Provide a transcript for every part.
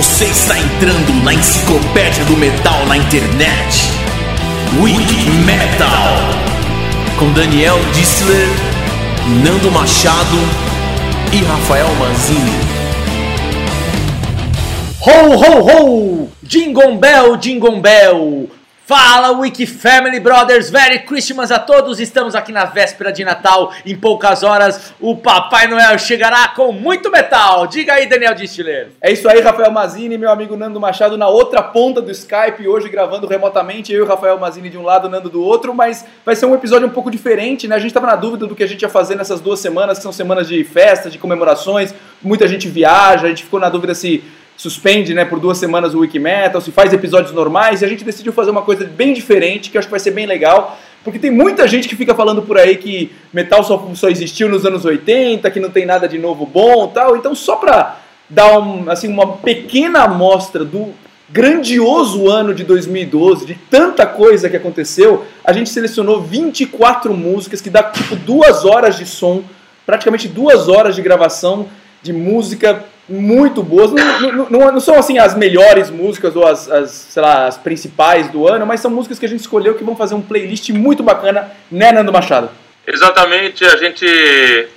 Você está entrando na enciclopédia do metal na internet. Wiki Metal. Com Daniel Dissler, Nando Machado e Rafael Manzini. Ho, ho, ho! Jingle Bell, Jingle Bell! Fala Wiki Family Brothers, Merry Christmas a todos! Estamos aqui na véspera de Natal. Em poucas horas, o Papai Noel chegará com muito metal. Diga aí, Daniel Distler. É isso aí, Rafael Mazini, meu amigo Nando Machado na outra ponta do Skype, hoje gravando remotamente, eu e o Rafael Mazini de um lado, Nando do outro, mas vai ser um episódio um pouco diferente, né? A gente estava na dúvida do que a gente ia fazer nessas duas semanas, que são semanas de festas, de comemorações, muita gente viaja, a gente ficou na dúvida se suspende né, por duas semanas o Wikimetal, se faz episódios normais, e a gente decidiu fazer uma coisa bem diferente, que eu acho que vai ser bem legal, porque tem muita gente que fica falando por aí que metal só, só existiu nos anos 80, que não tem nada de novo bom tal, então só para dar um, assim, uma pequena amostra do grandioso ano de 2012, de tanta coisa que aconteceu, a gente selecionou 24 músicas que dá tipo duas horas de som, praticamente duas horas de gravação de música muito boas. Não, não, não, não, são assim as melhores músicas ou as, as, sei lá, as principais do ano, mas são músicas que a gente escolheu que vão fazer um playlist muito bacana, né, Nando Machado? Exatamente, a gente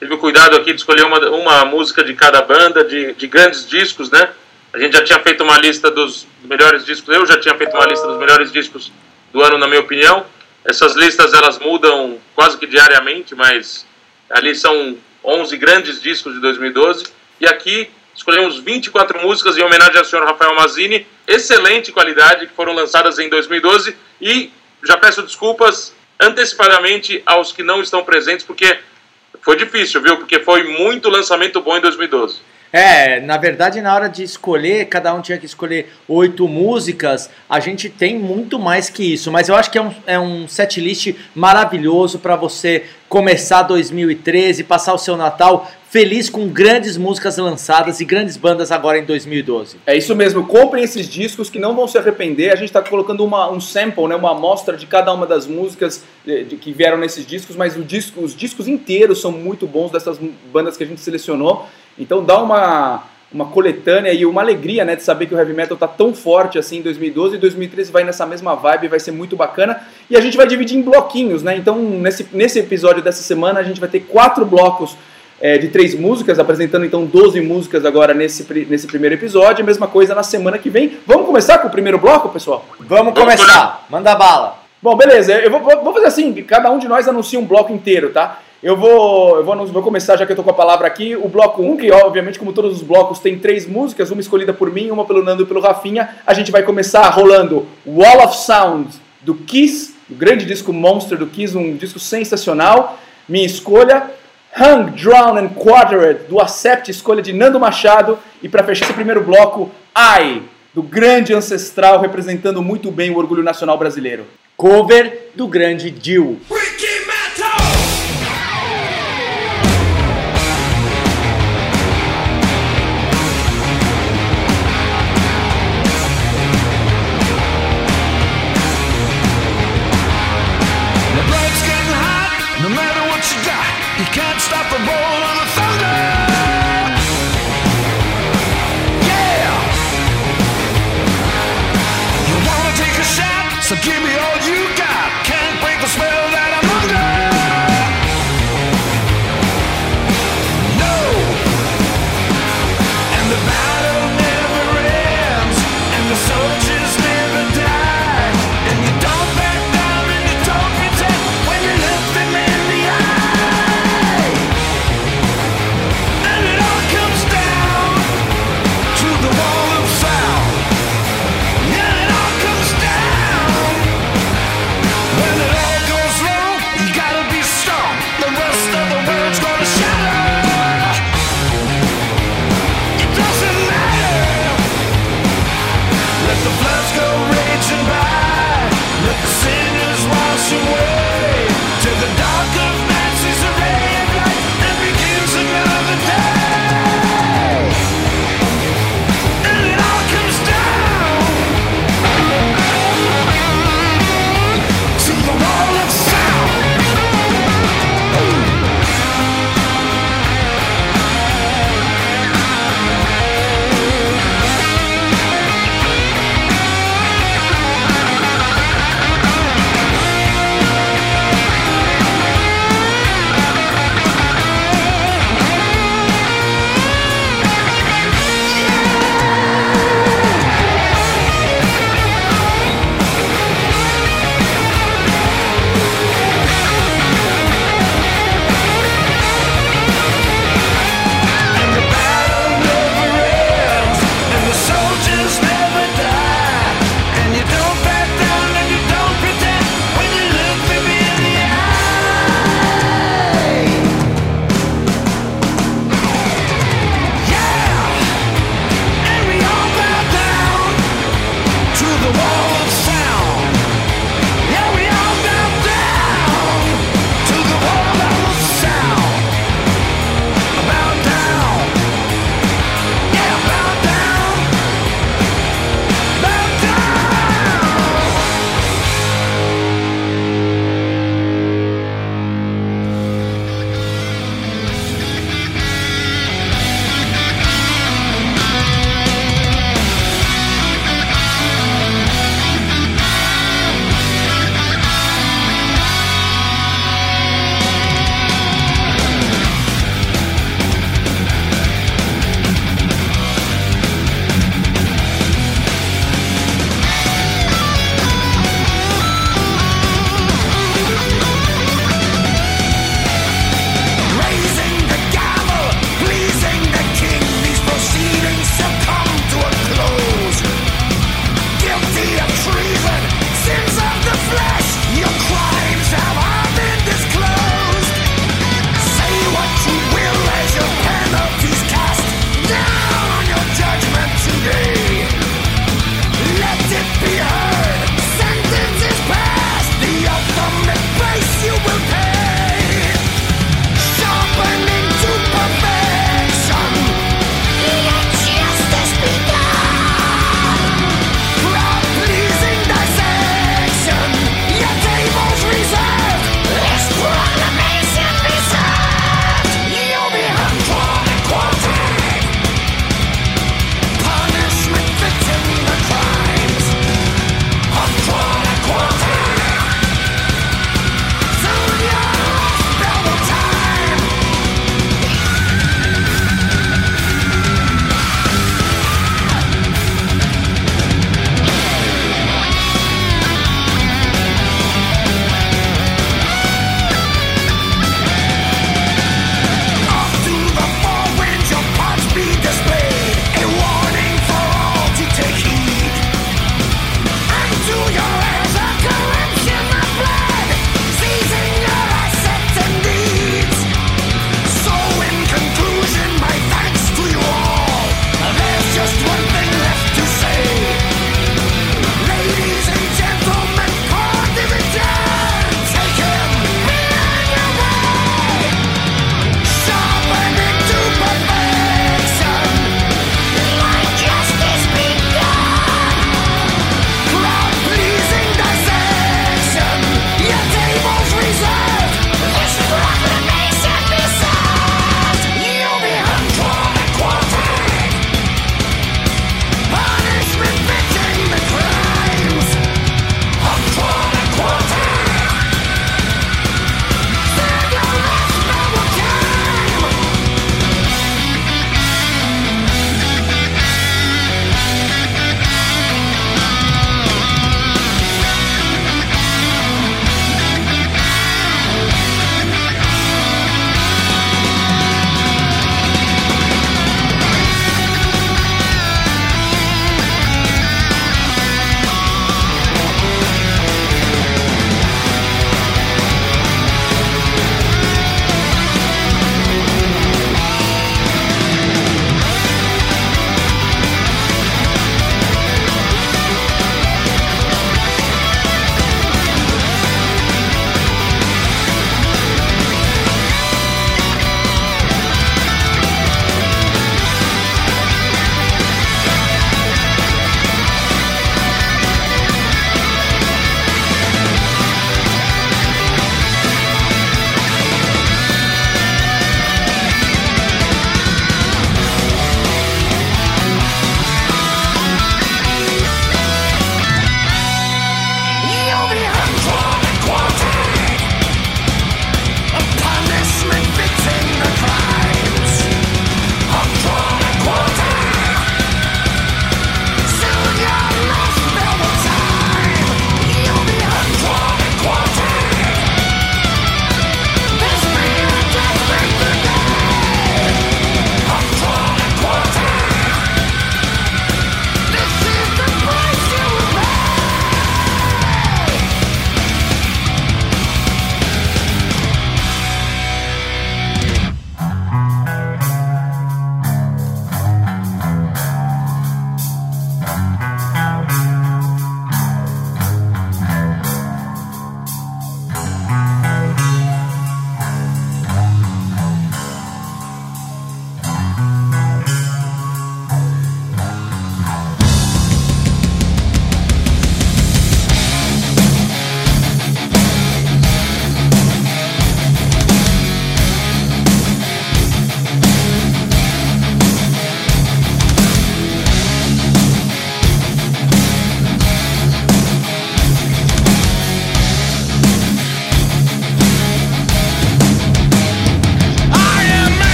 teve o cuidado aqui de escolher uma, uma música de cada banda, de, de grandes discos, né? A gente já tinha feito uma lista dos melhores discos, eu já tinha feito uma lista dos melhores discos do ano, na minha opinião. Essas listas elas mudam quase que diariamente, mas ali são 11 grandes discos de 2012. E aqui Escolhemos 24 músicas em homenagem ao senhor Rafael Mazini, excelente qualidade, que foram lançadas em 2012. E já peço desculpas antecipadamente aos que não estão presentes, porque foi difícil, viu? Porque foi muito lançamento bom em 2012. É, na verdade, na hora de escolher, cada um tinha que escolher oito músicas. A gente tem muito mais que isso, mas eu acho que é um, é um set list maravilhoso para você começar 2013, passar o seu Natal feliz com grandes músicas lançadas e grandes bandas agora em 2012. É isso mesmo, comprem esses discos que não vão se arrepender. A gente está colocando uma, um sample, né, uma amostra de cada uma das músicas de, de, que vieram nesses discos, mas disco, os discos inteiros são muito bons dessas bandas que a gente selecionou. Então dá uma, uma coletânea e uma alegria né, de saber que o heavy metal está tão forte assim em 2012 e 2013 vai nessa mesma vibe, vai ser muito bacana. E a gente vai dividir em bloquinhos, né? Então nesse, nesse episódio dessa semana a gente vai ter quatro blocos é, de três músicas, apresentando então 12 músicas agora nesse, nesse primeiro episódio. A mesma coisa na semana que vem. Vamos começar com o primeiro bloco, pessoal? Vamos começar, manda bala. Bom, beleza, eu vou, vou fazer assim, cada um de nós anuncia um bloco inteiro, tá? Eu vou, eu vou, vou começar, já que eu tô com a palavra aqui, o bloco 1, que obviamente, como todos os blocos, tem três músicas, uma escolhida por mim, uma pelo Nando e pelo Rafinha. A gente vai começar rolando Wall of Sound, do Kiss, o grande disco Monster do Kiss, um disco sensacional. Minha escolha. Hung, Drown and Quartered, do Acept, escolha de Nando Machado. E para fechar esse primeiro bloco, I, do grande ancestral, representando muito bem o orgulho nacional brasileiro. Cover do grande Dio. You can't stop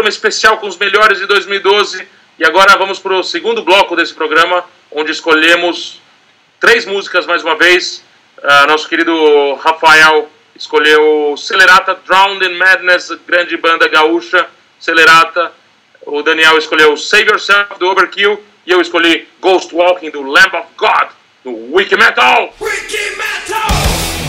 programa especial com os melhores de 2012 e agora vamos para o segundo bloco desse programa, onde escolhemos três músicas mais uma vez. Uh, nosso querido Rafael escolheu Celerata, Drowned in Madness, grande banda gaúcha, Celerata. O Daniel escolheu Save Yourself, do Overkill. E eu escolhi Ghost Walking, do Lamb of God, do Wiki Metal. Wiki Metal!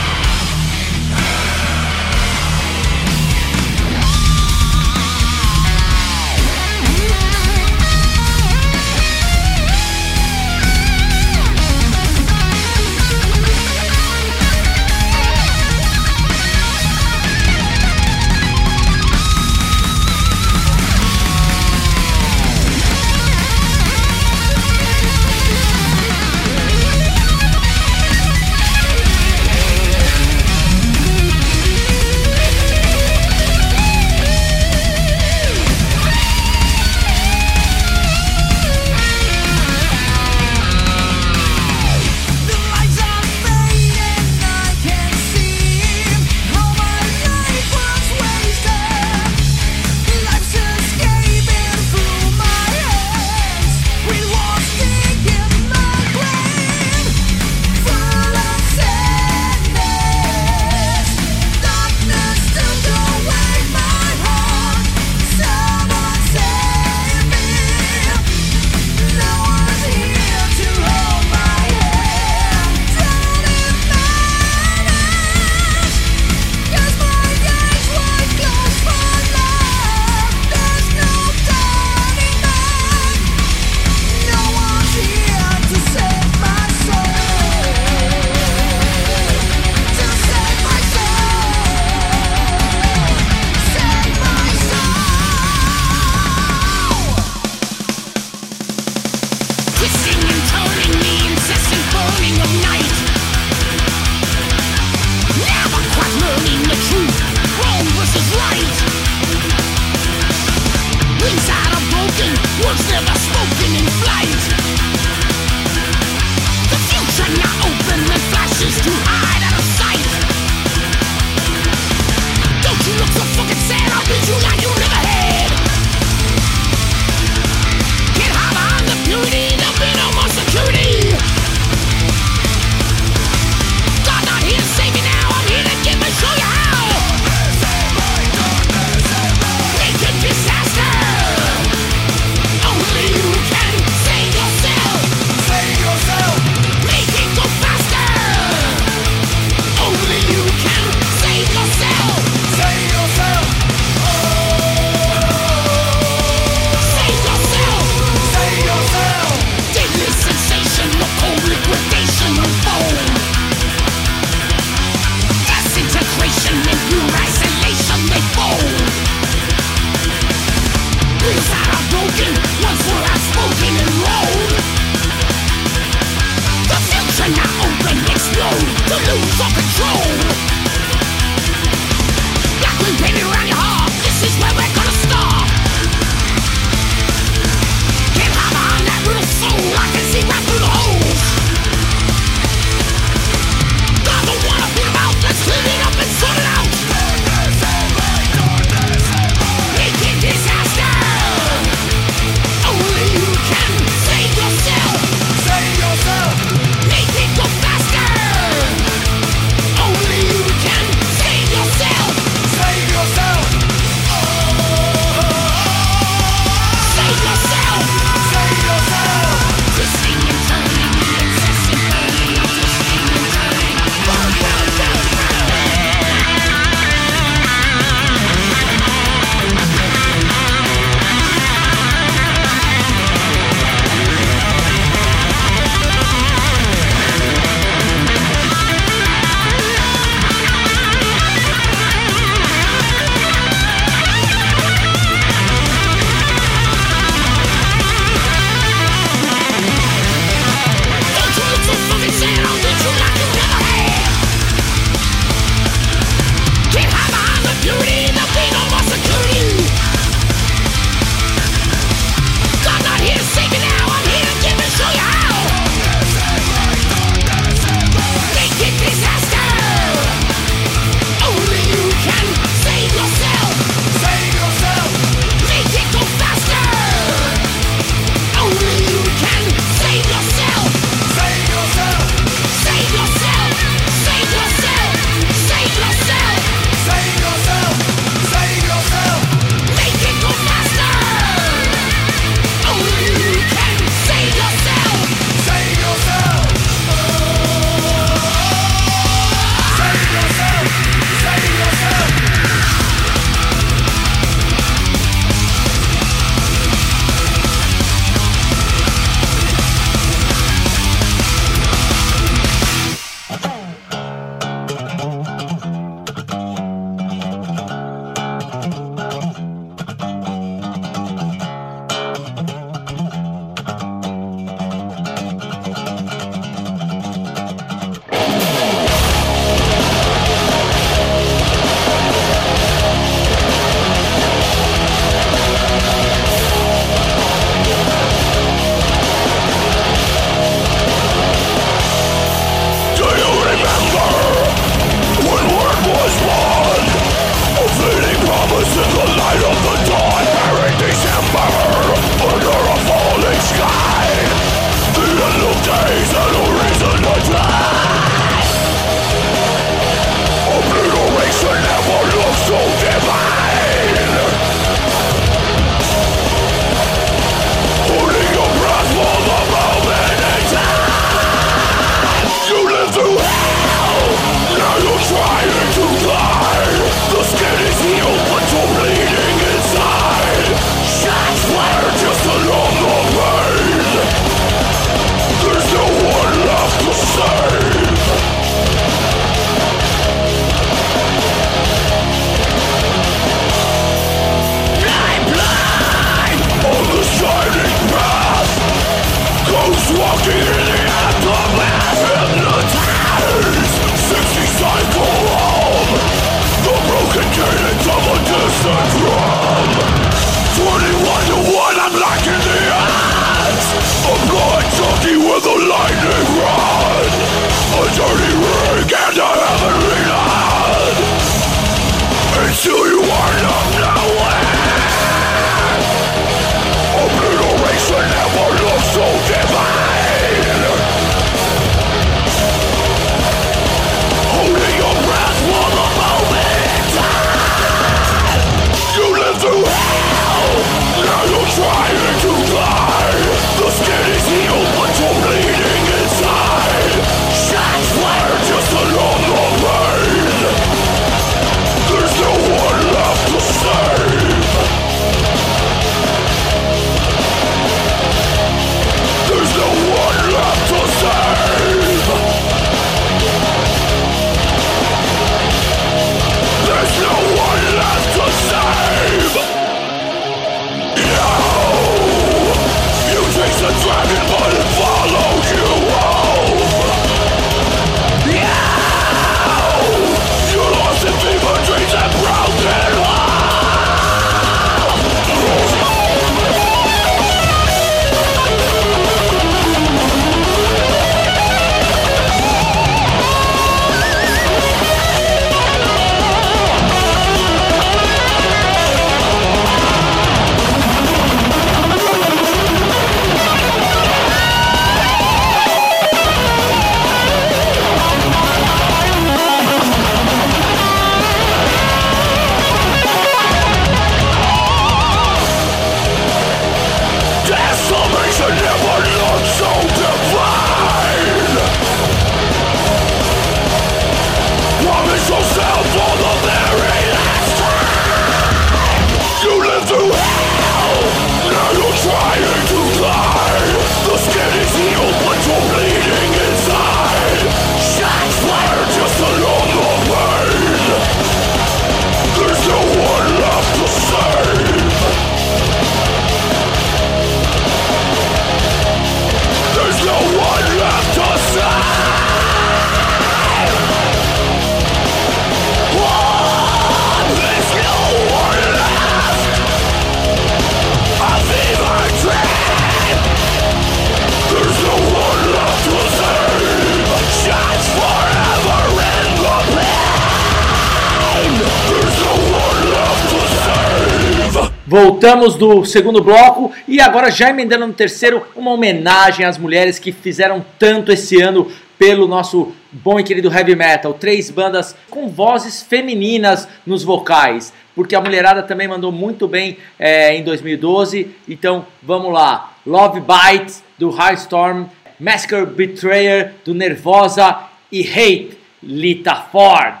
Voltamos do segundo bloco e agora já emendando no terceiro, uma homenagem às mulheres que fizeram tanto esse ano pelo nosso bom e querido heavy metal. Três bandas com vozes femininas nos vocais, porque a mulherada também mandou muito bem é, em 2012. Então vamos lá: Love Bites do High Storm, Massacre Betrayer do Nervosa e Hate Lita Ford.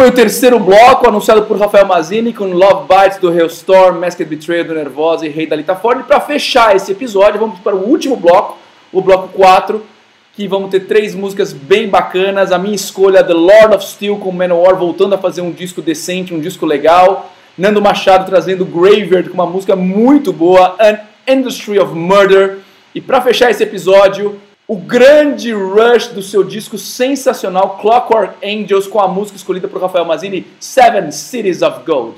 foi o terceiro bloco anunciado por Rafael Mazini com Love Bites do Hailstorm, Masked Betrayal do Nervosa e Rei da Lita Ford. E para fechar esse episódio, vamos para o último bloco, o bloco 4, que vamos ter três músicas bem bacanas. A minha escolha The Lord of Steel com Manowar voltando a fazer um disco decente, um disco legal. Nando Machado trazendo Graveyard com uma música muito boa, An Industry of Murder. E para fechar esse episódio, o grande rush do seu disco sensacional Clockwork Angels com a música escolhida por Rafael Mazzini, Seven Cities of Gold.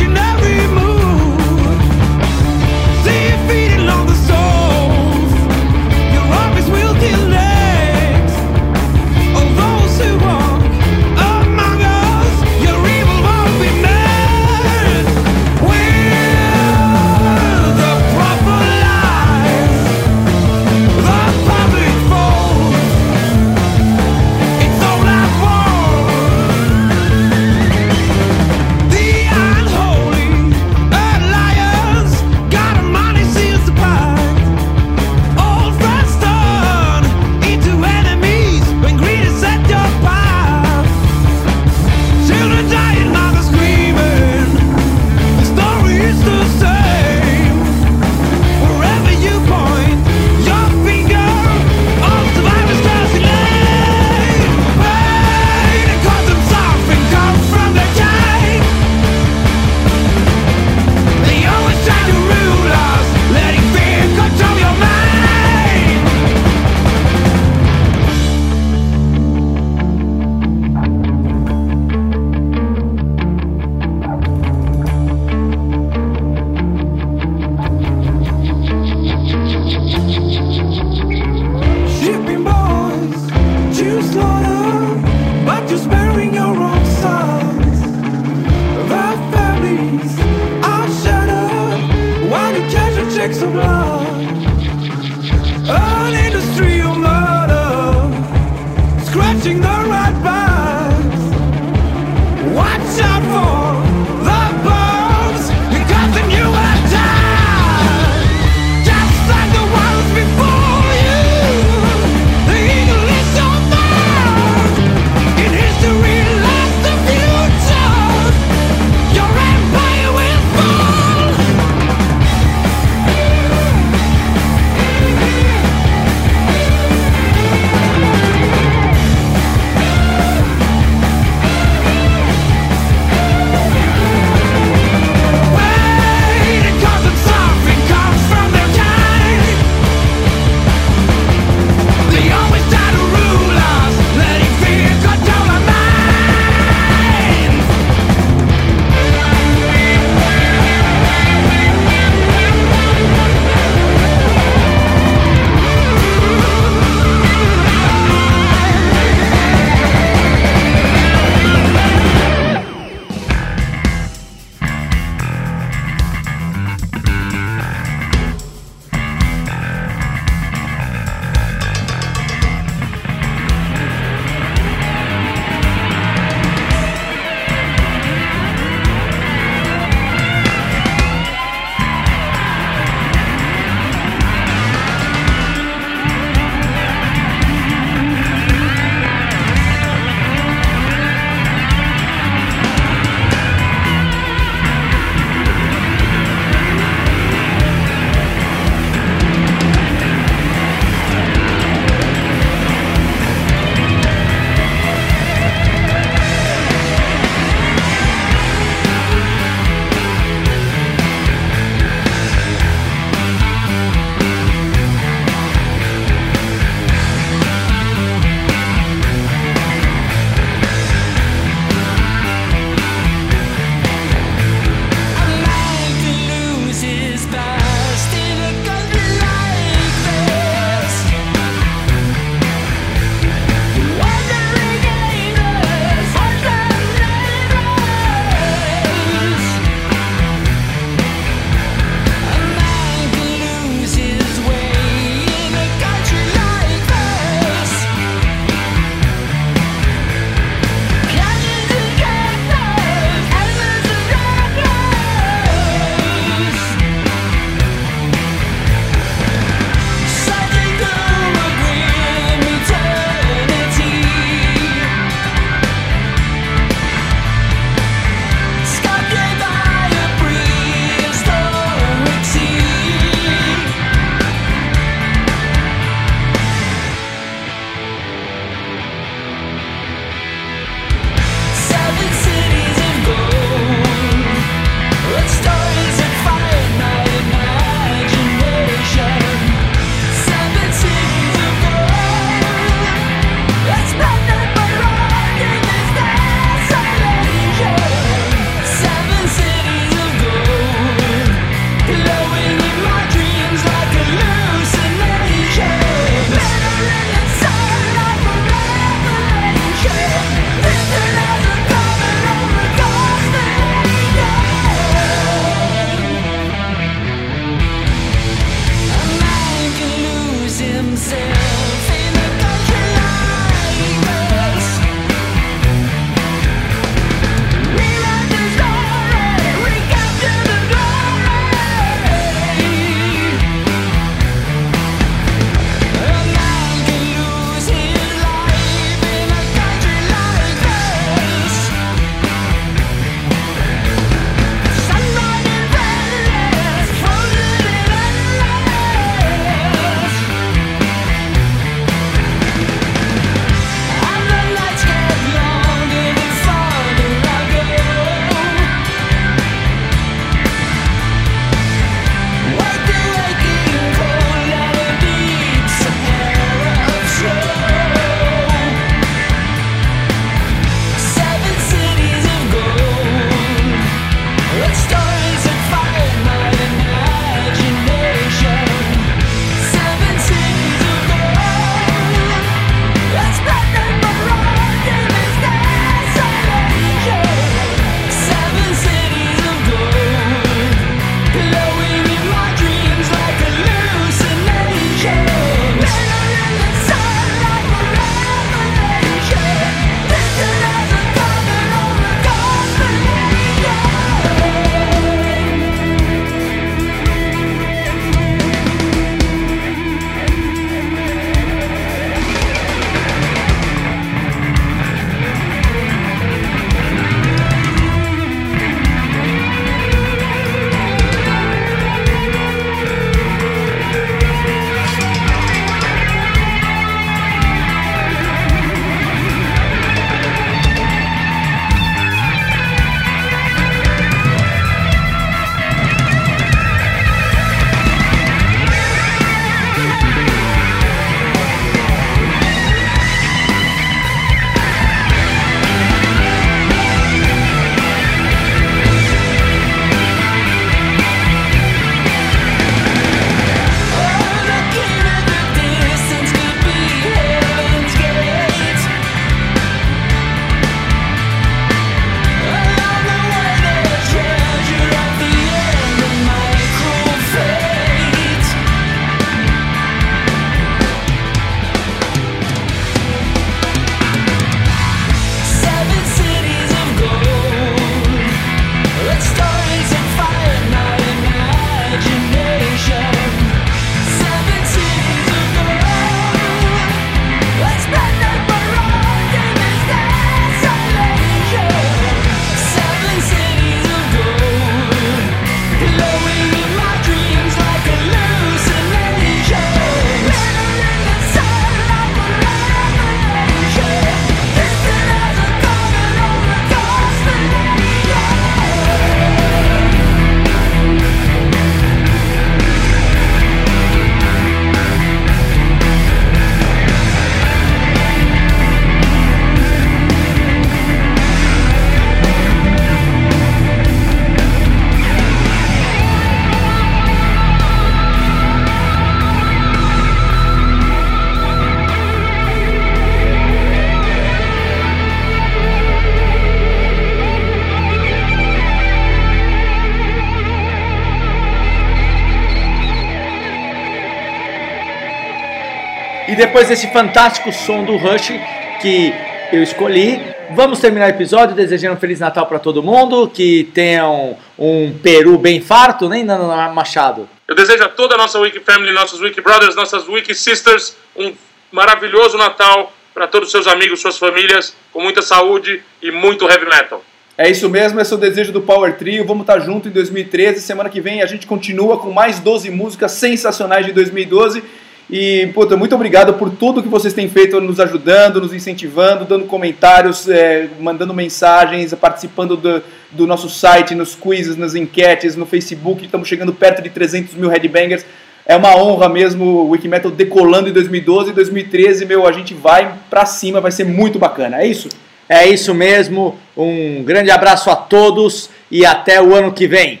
Depois desse fantástico som do Rush que eu escolhi, vamos terminar o episódio desejando um Feliz Natal para todo mundo, que tenham um peru bem farto, nem Nando Machado. Eu desejo a toda a nossa Wiki Family, nossos Wiki Brothers, nossas Wiki Sisters, um maravilhoso Natal para todos os seus amigos, suas famílias, com muita saúde e muito heavy metal. É isso mesmo, esse é o desejo do Power Trio. Vamos estar junto em 2013. Semana que vem a gente continua com mais 12 músicas sensacionais de 2012. E, puta, muito obrigado por tudo que vocês têm feito, nos ajudando, nos incentivando, dando comentários, é, mandando mensagens, participando do, do nosso site, nos quizzes, nas enquetes, no Facebook. Estamos chegando perto de 300 mil headbangers. É uma honra mesmo o Wikimetal decolando em 2012 e 2013, meu, a gente vai pra cima, vai ser muito bacana. É isso? É isso mesmo. Um grande abraço a todos e até o ano que vem.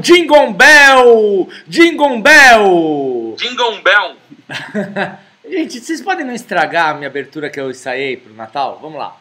Jingle Bell! Jingle Bell! Jingle Bell! Gente, vocês podem não estragar a minha abertura que eu ensaiei pro Natal? Vamos lá.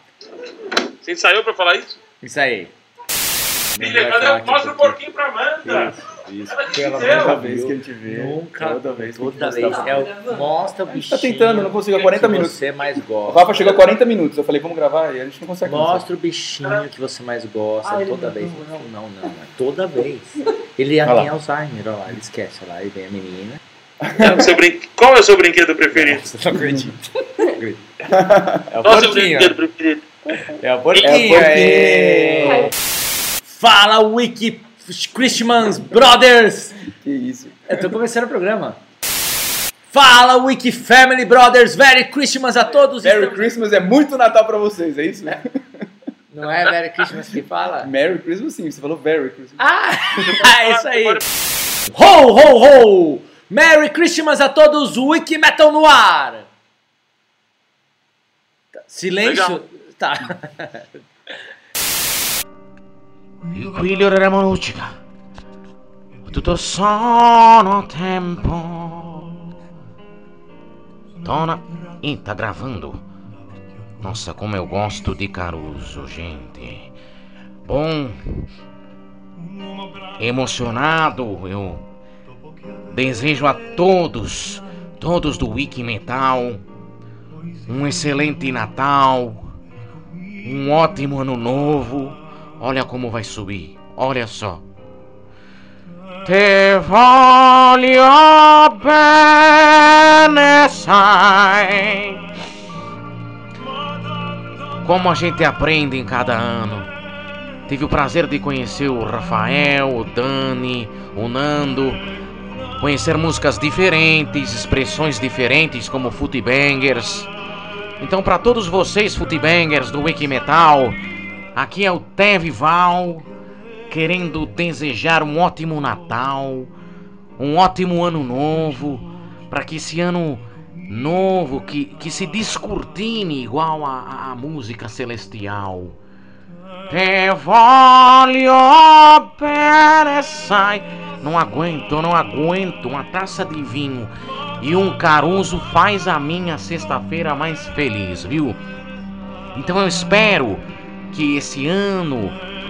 Você ensaiou pra falar isso? Ensaiei. Filha, cadê? Mostra o porquinho pra Amanda. Isso, pela ó. vez que a gente vê. Nunca, Toda vez. que a gente toda vez. É o, mostra o A gente bichinho. tá tentando, não consigo, há 40 que minutos. você mais O gosta. Rafa chegou a 40 minutos. Eu falei, vamos gravar e a gente não consegue. Mostra o bichinho que você mais gosta Ah, ele toda não- vez. Não, não, não, é toda vez. Ele tem lá. Alzheimer, olha lá, ele esquece, olha lá, aí vem a menina. É o seu brin- Qual é o seu brinquedo preferido? Não acredito. É o Qual é o seu brinquedo preferido? É o É porquinho. é. Fala, Wiki Christmas Brothers! Que isso. Eu tô começando o programa. Fala, Wiki Family Brothers! Merry Christmas a todos! Merry Estamos- Christmas é muito Natal pra vocês, é isso? Não é Merry Christmas que fala? Merry Christmas sim, você falou Merry Christmas. Ah, é isso aí. Ho, ho, ho! Merry Christmas a todos, Wiki Metal no ar! Tá, Silêncio? Legal. Tá. Quiglio della musica. Tutto sono tempo. Dona. Ih, tá gravando. Nossa, como eu gosto de Caruso, gente. Bom. Emocionado, eu desejo a todos, todos do Wiki Metal, um excelente Natal, um ótimo ano novo. Olha como vai subir. Olha só. Te voglio bene, sai. Como a gente aprende em cada ano. Tive o prazer de conhecer o Rafael, o Dani, o Nando. Conhecer músicas diferentes, expressões diferentes como Footbangers. Então, para todos vocês, Footbangers do Wiki Metal, Aqui é o Tev Val, querendo desejar um ótimo Natal, um ótimo ano novo, para que esse ano novo, que, que se descortine igual a, a música celestial. Te voglio bene, sai. Não aguento, não aguento. Uma taça de vinho e um caruso faz a minha sexta-feira mais feliz, viu? Então eu espero que esse ano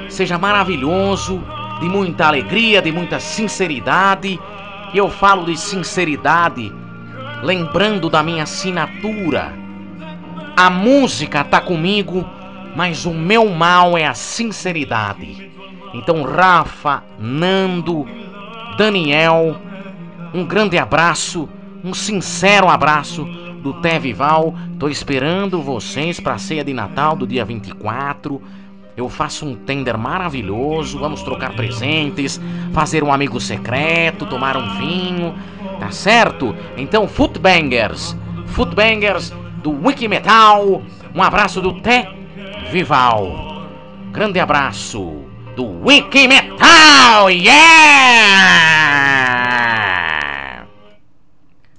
seja maravilhoso, de muita alegria, de muita sinceridade. E eu falo de sinceridade, lembrando da minha assinatura. A música tá comigo, mas o meu mal é a sinceridade. Então, Rafa, Nando, Daniel, um grande abraço, um sincero abraço do Tevival. Tô esperando vocês para a ceia de Natal do dia 24. Eu faço um tender maravilhoso, vamos trocar presentes, fazer um amigo secreto, tomar um vinho, tá certo? Então, Footbangers, Footbangers do Wiki Metal, um abraço do Te Vival. Grande abraço do Wiki Metal, yeah!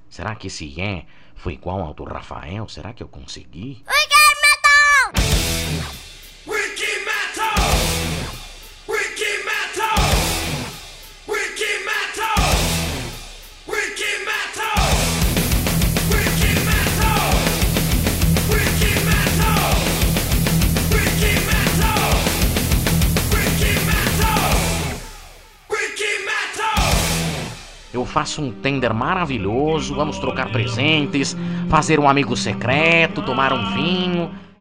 Será que esse yeah foi igual ao do Rafael? Será que eu consegui? Wiki Faço um tender maravilhoso, vamos trocar presentes, fazer um amigo secreto, tomar um vinho